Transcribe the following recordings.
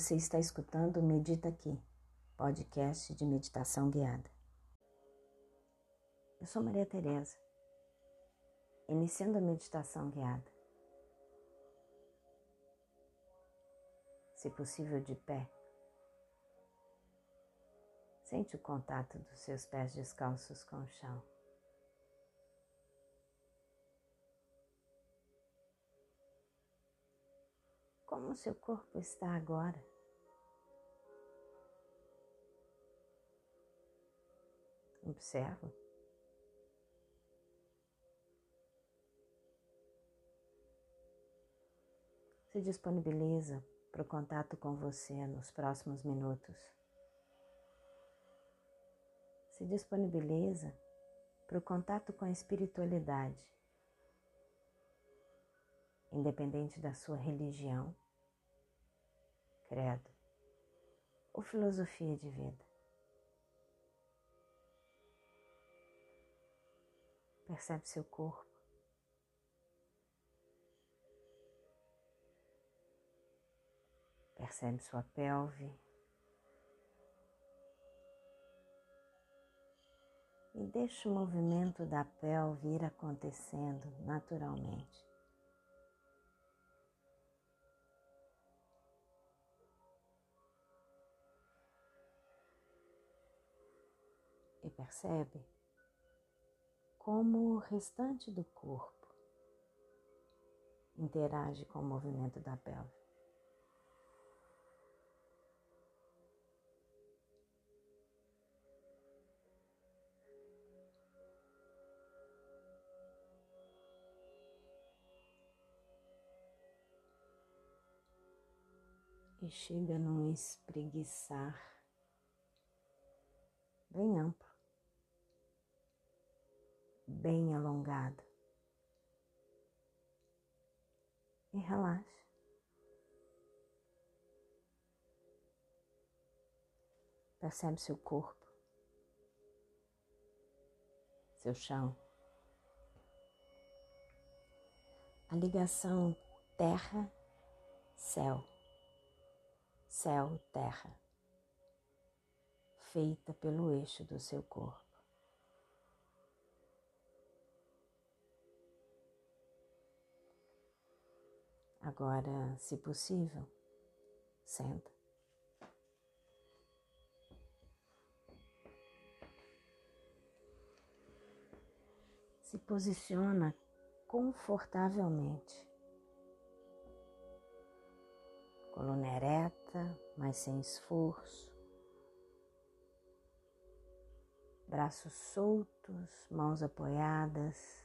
Você está escutando Medita Aqui, podcast de meditação guiada. Eu sou Maria Tereza, iniciando a meditação guiada. Se possível, de pé. Sente o contato dos seus pés descalços com o chão. Como seu corpo está agora? Observa. Se disponibiliza para o contato com você nos próximos minutos. Se disponibiliza para o contato com a espiritualidade, independente da sua religião, credo ou filosofia de vida. Percebe seu corpo. Percebe sua pelve. E deixa o movimento da pelve ir acontecendo naturalmente. Percebe como o restante do corpo interage com o movimento da pelve. E chega num espreguiçar bem amplo bem alongado. E relaxe. Percebe seu corpo, seu chão, a ligação terra-céu, céu-terra, feita pelo eixo do seu corpo. Agora, se possível, senta. Se posiciona confortavelmente. Coluna ereta, mas sem esforço. Braços soltos, mãos apoiadas,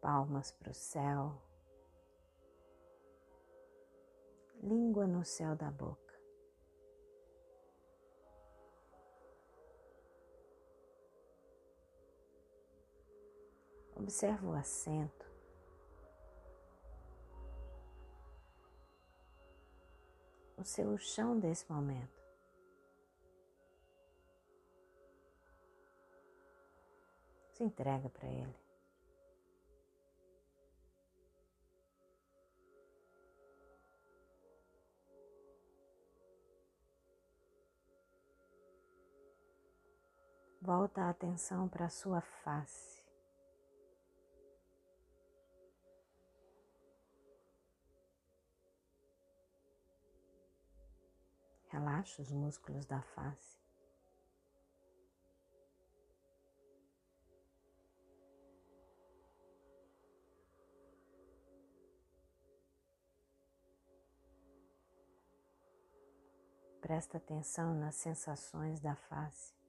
palmas para o céu língua no céu da boca. Observa o assento. O seu chão desse momento. Se entrega para ele. Volta a atenção para a sua face. Relaxa os músculos da face. Presta atenção nas sensações da face.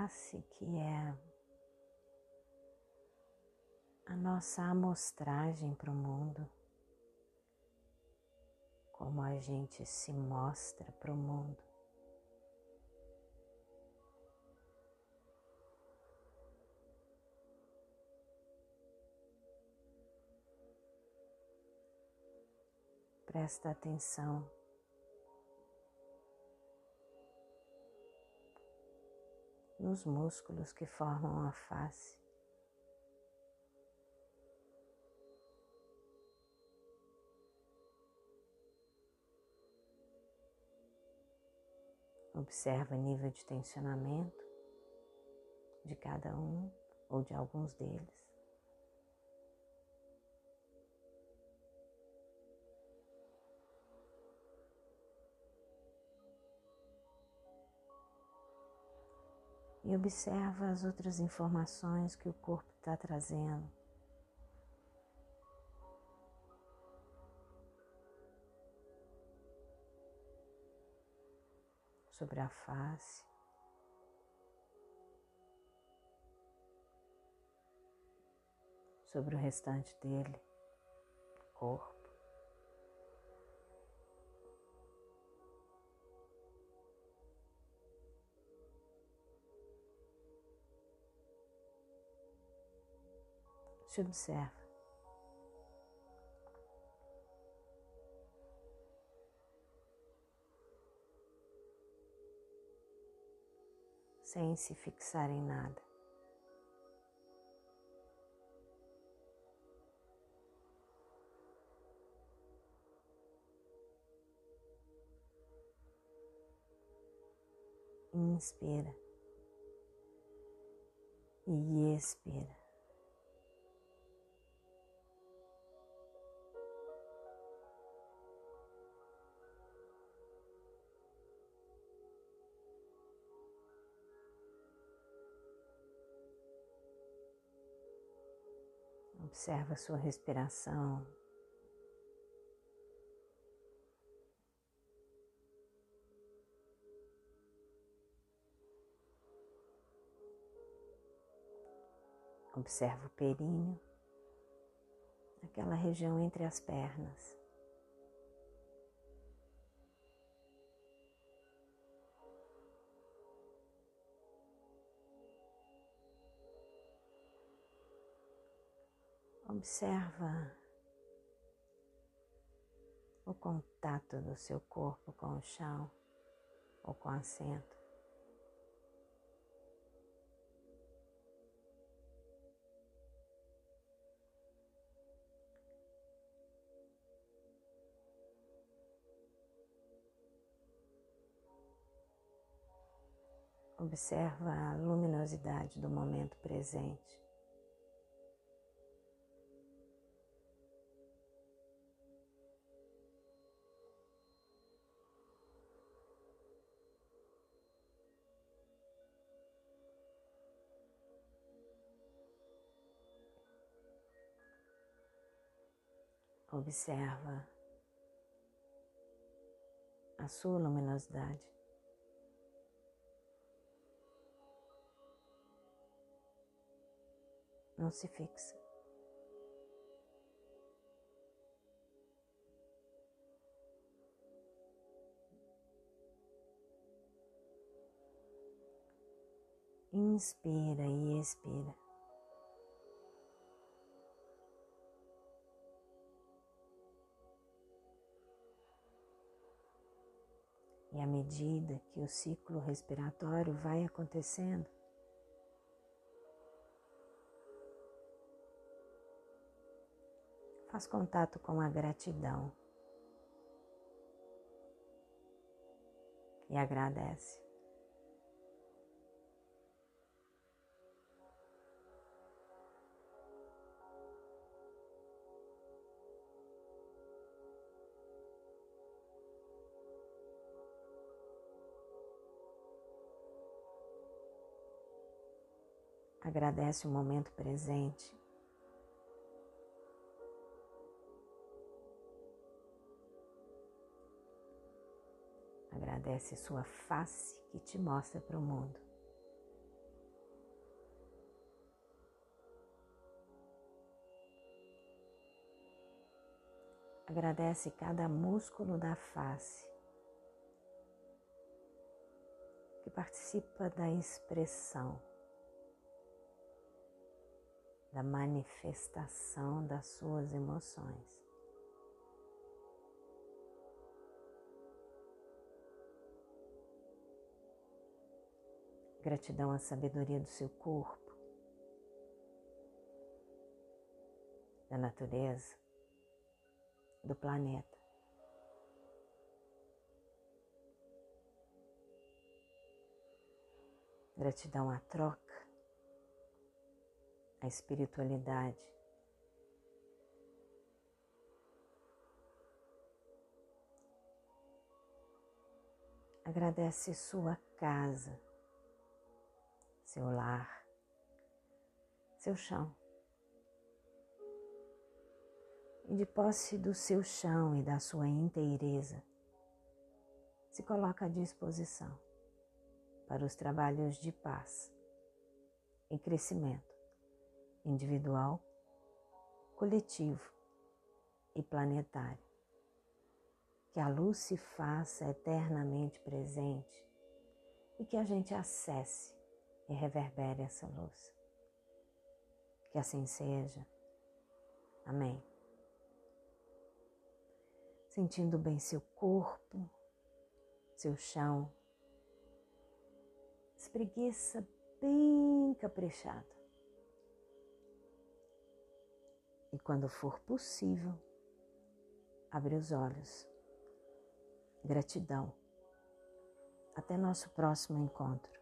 Face que é a nossa amostragem para o mundo, como a gente se mostra para o mundo. Presta atenção nos músculos que formam a face. Observa o nível de tensionamento de cada um ou de alguns deles. E observa as outras informações que o corpo está trazendo. Sobre a face. sobre o restante dele, corpo. Se observa. Sem se fixar em nada. inspira e expira. Observa sua respiração. Observa o períneo, aquela região entre as pernas. Observa o contato do seu corpo com o chão ou com o assento. Observa a luminosidade do momento presente. Observa a sua luminosidade. não se fixa. Inspira e expira. E à medida que o ciclo respiratório vai acontecendo, Faz contato com a gratidão e agradece. Agradece o momento presente. Agradece sua face que te mostra para o mundo. Agradece cada músculo da face que participa da expressão, da manifestação das suas emoções. Gratidão à sabedoria do seu corpo, da natureza, do planeta. Gratidão à troca à espiritualidade. Agradece sua casa, seu lar, seu chão. E de posse do seu chão e da sua inteireza, se coloca à disposição para os trabalhos de paz e crescimento individual, coletivo e planetário. Que a luz se faça eternamente presente e que a gente acesse e reverbere essa luz. Que assim seja. Amém. Sentindo bem seu corpo, seu chão, espreguiça bem caprichado. E quando for possível, abre os olhos. Gratidão. Até nosso próximo encontro.